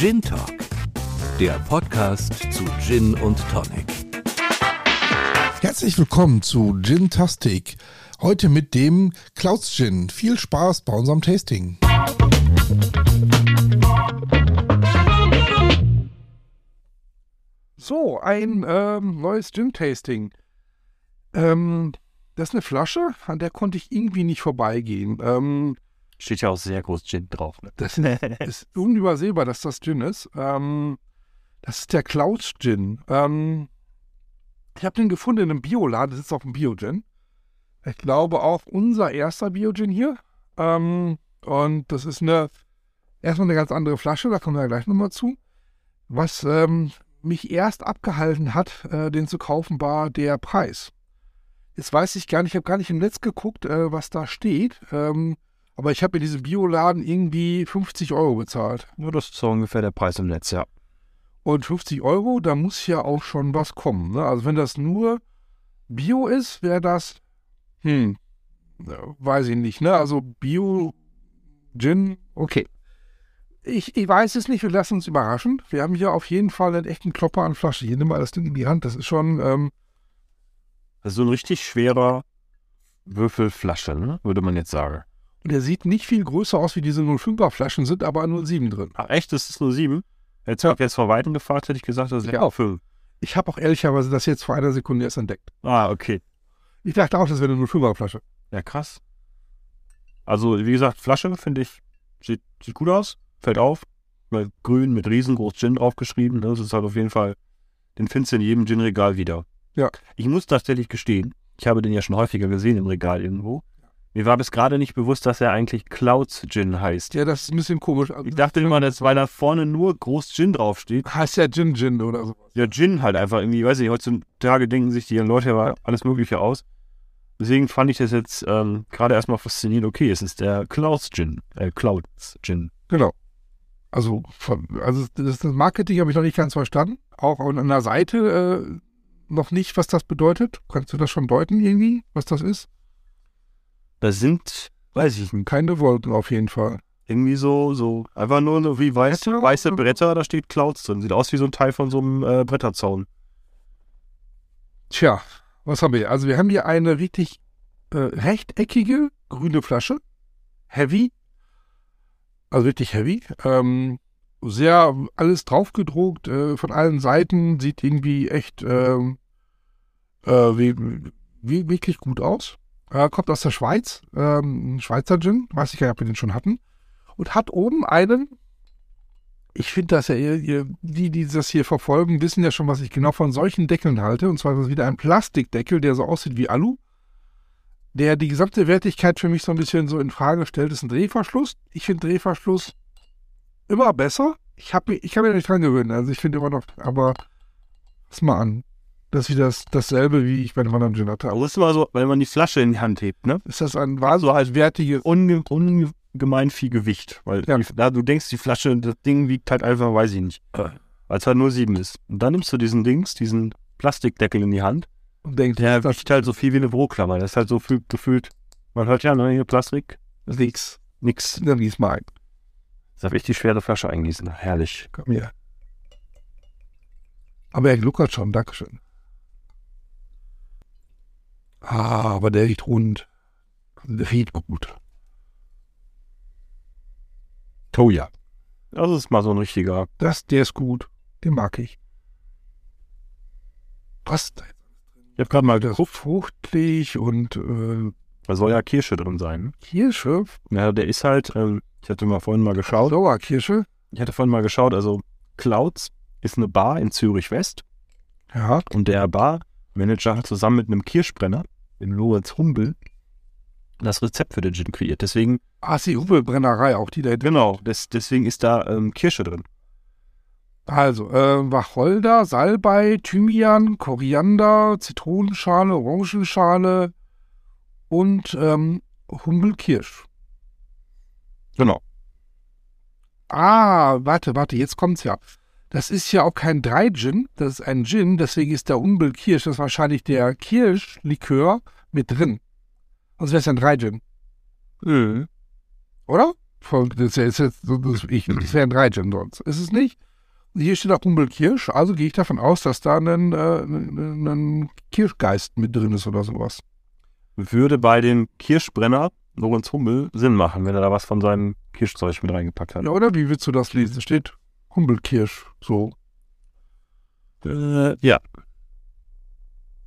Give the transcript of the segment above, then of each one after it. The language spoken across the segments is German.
Gin Talk, der Podcast zu Gin und Tonic. Herzlich willkommen zu Gin Tastic. Heute mit dem Clouds Gin. Viel Spaß bei unserem Tasting. So, ein ähm, neues Gin-Tasting. Ähm, das ist eine Flasche, an der konnte ich irgendwie nicht vorbeigehen. Ähm, Steht ja auch sehr groß Gin drauf. Ne? das ist unübersehbar, dass das Gin ist. Ähm, das ist der Clouds Gin. Ähm, ich habe den gefunden in einem Bioladen, das ist auch ein Bio-Gin. Ich glaube auch unser erster Bio-Gin hier. Ähm, und das ist eine, erstmal eine ganz andere Flasche, da kommen wir ja gleich nochmal zu. Was ähm, mich erst abgehalten hat, äh, den zu kaufen, war der Preis. Jetzt weiß ich gar nicht, ich habe gar nicht im Netz geguckt, äh, was da steht. Ähm, aber ich habe in diesem Bioladen irgendwie 50 Euro bezahlt. Nur das ist so ungefähr der Preis im Netz, ja. Und 50 Euro, da muss ja auch schon was kommen. Ne? Also wenn das nur Bio ist, wäre das, hm, weiß ich nicht. Ne? Also Bio, Gin, okay. Ich, ich weiß es nicht, wir lassen uns überraschen. Wir haben hier auf jeden Fall einen echten Klopper an Flasche. Hier, nimm mal das Ding in die Hand. Das ist schon, ähm, so ein richtig schwerer Würfelflasche, ne? würde man jetzt sagen. Der sieht nicht viel größer aus, wie diese 05er Flaschen sind, aber 07 drin. Ach echt, das ist nur sieben? Jetzt ja. jetzt vor Weitem gefragt, hätte ich gesagt, das ist Ja. fünf. Ich habe auch ehrlicherweise das jetzt vor einer Sekunde erst entdeckt. Ah, okay. Ich dachte auch, das wäre eine 05er Flasche. Ja, krass. Also, wie gesagt, Flasche finde ich, sieht, sieht gut aus, fällt auf. Mal grün mit riesengroß Gin draufgeschrieben. Ne? Das ist halt auf jeden Fall, den findest du in jedem Gin-Regal wieder. Ja. Ich muss tatsächlich gestehen, ich habe den ja schon häufiger gesehen im Regal irgendwo. Mir war bis gerade nicht bewusst, dass er eigentlich Clouds Gin heißt. Ja, das ist ein bisschen komisch. Ich dachte immer, dass weil da vorne nur groß Gin draufsteht. heißt ja Gin Gin oder so. Ja, Gin halt einfach irgendwie, weiß ich, heutzutage denken sich die Leute ja alles Mögliche aus. Deswegen fand ich das jetzt ähm, gerade erstmal faszinierend. Okay, es ist der Clouds Gin. Äh, Clouds Gin. Genau. Also, von, also das, das Marketing habe ich noch nicht ganz verstanden. Auch an der Seite äh, noch nicht, was das bedeutet. Kannst du das schon deuten irgendwie, was das ist? Das sind, weiß ich nicht, Keine Wolken auf jeden Fall. irgendwie so, so, einfach nur so wie weiß, weiße Bretter, da steht Clouds drin. Sieht aus wie so ein Teil von so einem äh, Bretterzaun. Tja, was haben wir hier? Also wir haben hier eine richtig äh, rechteckige grüne Flasche. Heavy. Also wirklich heavy. Ähm, sehr alles draufgedruckt, äh, von allen Seiten. Sieht irgendwie echt ähm, äh, wirklich gut aus. Äh, kommt aus der Schweiz. Ähm, Schweizer Gin. Weiß ich gar nicht, ob wir den schon hatten. Und hat oben einen ich finde das ja, die, die das hier verfolgen, wissen ja schon, was ich genau von solchen Deckeln halte. Und zwar ist das wieder ein Plastikdeckel, der so aussieht wie Alu, der die gesamte Wertigkeit für mich so ein bisschen so in Frage stellt. Ist ein Drehverschluss. Ich finde Drehverschluss immer besser. Ich habe ich hab mich nicht dran gewöhnt. Also ich finde immer noch, aber pass mal an. Das ist wieder das, dasselbe, wie ich bei dem anderen Gin hatte. Aber das ist immer so, wenn man die Flasche in die Hand hebt, ne? Ist das ein, war so Unge ungemein viel Gewicht. Weil Ja. die, da, du denkst, die Flasche, das Ding wiegt halt einfach, weiß ich nicht. Weil es halt nur sieben ist. Und dann nimmst du diesen Dings, diesen Plastikdeckel in die Hand. und denkt, Der das wiegt halt so viel wie eine Büroklammer. Das ist halt so viel, gefühlt, man hört ja, ne, hier Plastik, nichts. nix. Dann gieß mal ein. Das darf ich die schwere Flasche eingießen. Herrlich. Komm hier. Aber er gluckert schon, Dankeschön. Ah, aber der riecht rund. Der riecht gut. Oh ja. Das ist mal so ein richtiger. Das, der ist gut. Den mag ich. Was? Ich habe gerade mal Der ist geguckt, fruchtig und äh, da soll ja Kirsche drin sein. Kirsche. Ja, der ist halt, ähm, ich hatte mal vorhin mal geschaut. Sauerkirsche. Ich hatte vorhin mal geschaut, also Clouds ist eine Bar in Zürich West. Ja. Und der Barmanager hat zusammen mit einem Kirschbrenner, dem Lorenz Humbel, das Rezept für den Gin kreiert. Deswegen, Ah, ist die Hubelbrennerei auch, die da drin. genau, des, deswegen ist da ähm, Kirsche drin. Also, äh, Wacholder, Salbei, Thymian, Koriander, Zitronenschale, Orangenschale und ähm, Humbelkirsch. Genau. Ah, warte, warte, jetzt kommt's ja. Das ist ja auch kein Drei-Gin, das ist ein Gin, deswegen ist der Humbelkirsch, das ist wahrscheinlich der Kirschlikör mit drin. Sonst wäre es ein Drei-Gin, Mhm. oder? Das ist jetzt, so- das, ich, das wären drei Gin sonst. Ist es nicht? Hier steht auch Hummelkirsch, also gehe ich davon aus, dass da ein, äh, ein, ein Kirschgeist mit drin ist oder sowas. Würde bei dem Kirschbrenner Lorenz Hummel Sinn machen, wenn er da was von seinem Kirschzeug mit reingepackt hat. Ja, oder wie willst du das lesen? Steht Hummelkirsch, so. Äh, ja.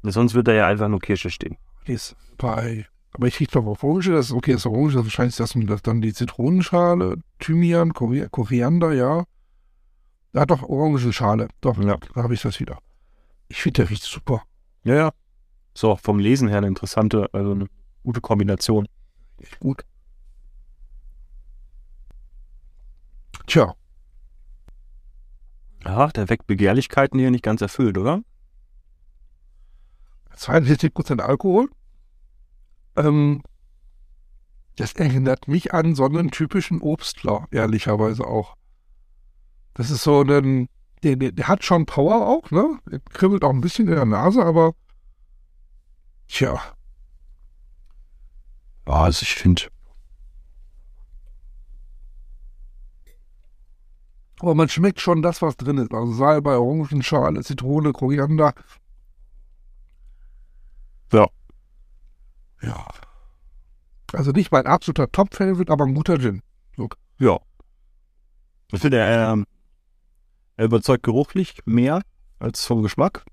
Sonst wird da ja einfach nur Kirsche stehen. Ist bei, aber ich krieg doch auf Orange, das ist okay, das ist Orange, das wahrscheinlich das, das dann die Zitronenschale, Thymian, Kori- Koriander, ja. Ja, doch, Orangenschale. Doch, Ja. da habe ich das wieder. Ich finde, der riecht super. Ja, ja. So, vom Lesen her eine interessante, also eine gute Kombination. Echt gut. Tja, Ja, der weckt Begehrlichkeiten hier nicht ganz erfüllt, oder? 42% Alkohol. Ähm, das erinnert mich an so einen typischen Obstler, ehrlicherweise auch. Das ist so ein, der, der, der hat schon Power auch, ne? Der kribbelt auch ein bisschen in der Nase, aber tja, Ja, also ich finde. Aber man schmeckt schon das, was drin ist. Also Salbei, Orangenschale, Zitrone, Koriander. Ja. Ja. Also nicht mein absoluter Top-Favorite, aber ein guter Gin. Ja. Ich finde, er, ähm, er überzeugt geruchlich mehr als vom Geschmack.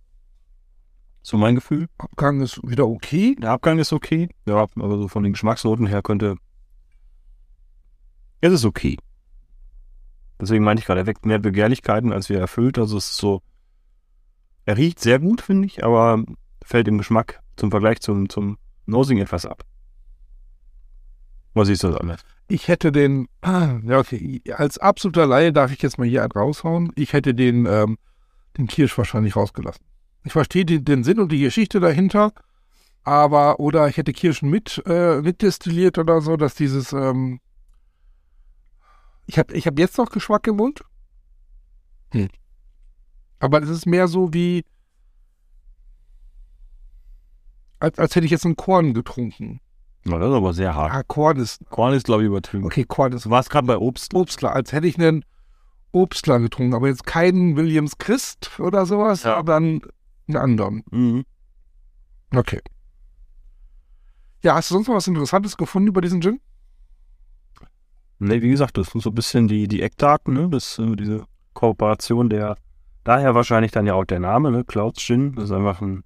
So mein Gefühl. Abgang ist wieder okay. Der Abgang ist okay. Ja, aber so von den Geschmacksnoten her könnte. Es ist okay. Deswegen meinte ich gerade, er weckt mehr Begehrlichkeiten, als wir erfüllt. Also es ist so. Er riecht sehr gut, finde ich, aber fällt im Geschmack zum Vergleich zum, zum Nosing etwas ab. Was siehst du das anders? Ich hätte den, ja okay, als absoluter Laie darf ich jetzt mal hier einen raushauen. Ich hätte den, ähm, den Kirsch wahrscheinlich rausgelassen. Ich verstehe den, den Sinn und die Geschichte dahinter, aber, oder ich hätte Kirschen mit, äh, mitdestilliert oder so, dass dieses, ähm, ich habe ich hab jetzt noch Geschmack im Mund. Hm. Aber es ist mehr so wie, als, als hätte ich jetzt einen Korn getrunken. Na, das ist aber sehr hart. Ah, Korn ist, Korn ist, glaube ich, übertrieben. okay, Korn ist Du warst gerade bei Obst. Obstler, als hätte ich einen Obstler getrunken, aber jetzt keinen Williams Christ oder sowas, Ja. sondern einen anderen. Mhm. Okay. Ja, hast du sonst noch was Interessantes gefunden über diesen Gin? Ne, wie gesagt, das sind so ein bisschen die, die Eckdaten, ne? Das, äh, diese Kooperation der, daher wahrscheinlich dann ja auch der Name, ne? Clouds Gin. Das ist einfach ein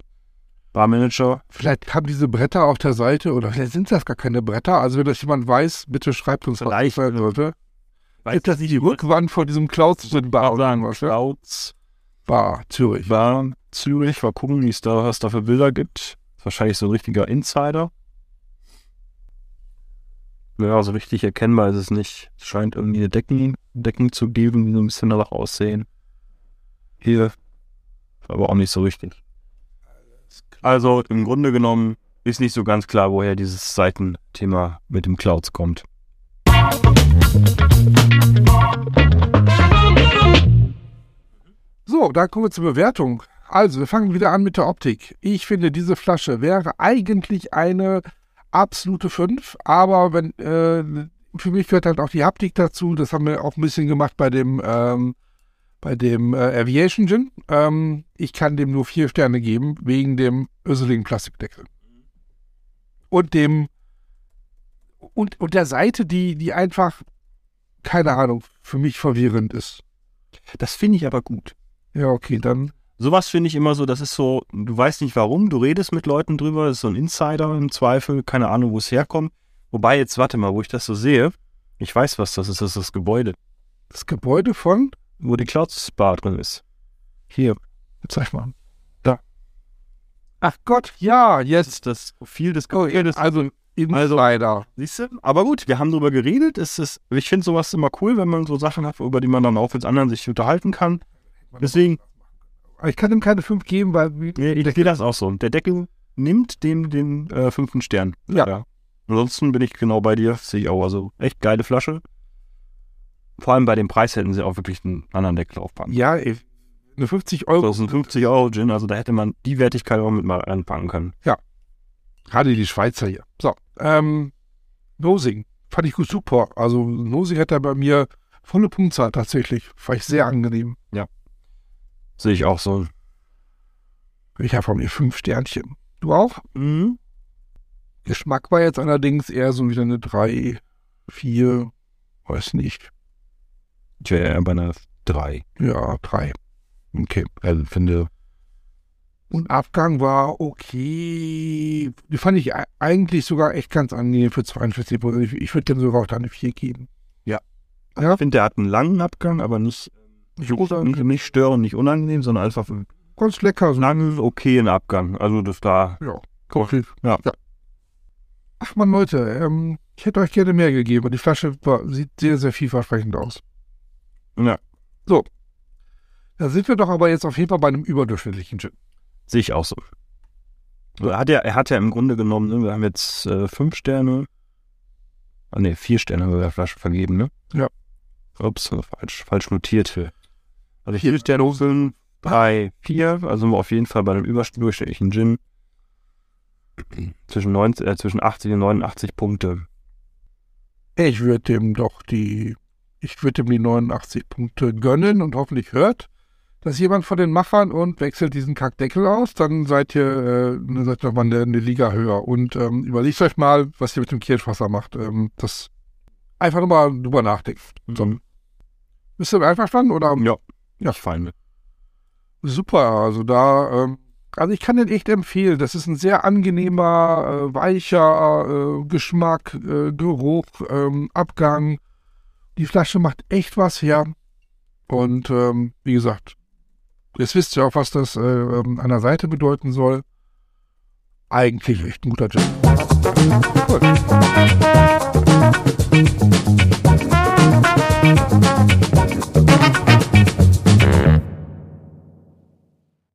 Barmanager. Vielleicht haben diese Bretter auf der Seite oder vielleicht sind das gar keine Bretter. Also wenn das jemand weiß, bitte schreibt uns Vielleicht. was das sein sollte. Weiß Ist das nicht die Rückwand von diesem Clouds Gin Bar oder sagen? Clouds Bar, Zürich. Bar Zürich. Mal gucken, wie es da, was da für Bilder gibt. Ist wahrscheinlich so ein richtiger Insider. Ja, so richtig erkennbar ist es nicht. Es scheint irgendwie eine Decken, Decken zu geben, die so ein bisschen danach aussehen. Hier. Aber auch nicht so richtig. Also im Grunde genommen ist nicht so ganz klar, woher dieses Seitenthema mit dem Clouds kommt. So, dann kommen wir zur Bewertung. Also, wir fangen wieder an mit der Optik. Ich finde, diese Flasche wäre eigentlich eine absolute 5, aber wenn, äh, für mich gehört halt auch die Haptik dazu. Das haben wir auch ein bisschen gemacht bei dem, ähm, bei dem äh, Aviation Gin. Ähm, ich kann dem nur vier Sterne geben, wegen dem öseligen Plastikdeckel. Und dem, und, und der Seite, die, die einfach, keine Ahnung, für mich verwirrend ist. Das finde ich aber gut. Ja, okay, dann Sowas finde ich immer so, das ist so, du weißt nicht warum, du redest mit Leuten drüber, das ist so ein Insider im Zweifel, keine Ahnung, wo es herkommt. Wobei, jetzt warte mal, wo ich das so sehe, ich weiß, was das ist, das ist das Gebäude, das Gebäude von wo die Clouds Bar drin ist. Hier, Zeig mal. Da. Ach Gott, ja, das jetzt. ist das Profil des Oh, Gebäudes. also Insider. Siehst du? Aber gut, wir haben drüber geredet. Es ist, ich finde sowas immer cool, wenn man so Sachen hat, über die man dann auch mit anderen sich unterhalten kann. Deswegen, Aber ich kann ihm keine 5 geben, weil Nee, ich sehe das auch so. Der Deckel nimmt dem den äh, fünften Stern. Ja. Ansonsten bin ich genau bei dir. Sehe ich auch. Also echt geile Flasche. Vor allem bei dem Preis hätten sie auch wirklich einen anderen Deckel aufpacken. ja, ey, eine 50 Euro. Das ist ein 50 Euro Gin, also da hätte man die Wertigkeit auch mit mal anpacken können. Gerade die Schweizer hier. So, ähm, Nosing. fand ich gut super. Also Nosi hat da bei mir volle Punktzahl tatsächlich. Fand ich sehr angenehm. Sehe ich auch so. Ich habe von mir fünf Sternchen. Du auch? Mhm. Geschmack war jetzt allerdings eher so wieder eine drei, vier, weiß nicht. Ich wäre eher bei einer 3. Ja, drei. Okay. Also finde, Und Abgang war okay. Die fand ich eigentlich sogar echt ganz angenehm für 42 Prozent. Ich, ich würde dem sogar auch da eine 4 geben. Ja. Ja, ich finde, der hat einen langen Abgang, aber nicht, nicht nicht, störend, nicht unangenehm, sondern einfach Ganz lecker. So. langen, okayen Abgang. Also das da, Ja, okay. Ja. Ach man, Leute, ähm, ich hätte euch gerne mehr gegeben. Die Flasche war, sieht sehr, sehr vielversprechend aus. ja, Da sind wir doch aber jetzt auf jeden Fall bei einem überdurchschnittlichen Gin. sehe ich auch so. Er hat ja, er hat ja im Grunde genommen, ne, wir haben jetzt äh, fünf Sterne, ah ne, vier Sterne haben wir der Flasche vergeben, ne? Ja. Ups, falsch, falsch notiert. Also vier Sterne, fünf, drei, vier, also sind auf jeden Fall bei einem überdurchschnittlichen Gin. Zwischen, 90, äh, zwischen 80 und 89 Punkte. Ich würde dem doch die, ich würde dem die 89 Punkte gönnen und hoffentlich hört das jemand von den Machern und wechselt diesen Kackdeckel aus, dann seid ihr, äh, dann seid ihr nochmal eine, eine Liga höher. Und ähm, überlegt euch mal, was ihr mit dem Kirschwasser macht. Ähm, das einfach nochmal drüber nachdenken. So. Bist du einverstanden? Oder? Ja, Ja. ich fein mit. Super, also da, ähm, also ich kann den echt empfehlen. Das ist ein sehr angenehmer, äh, weicher äh, Geschmack, äh, Geruch, ähm, Abgang. Die Flasche macht echt was her. Und ähm, wie gesagt, jetzt wisst ihr auch, was das äh, ähm, an der Seite bedeuten soll. Eigentlich echt ein guter Gin. Cool.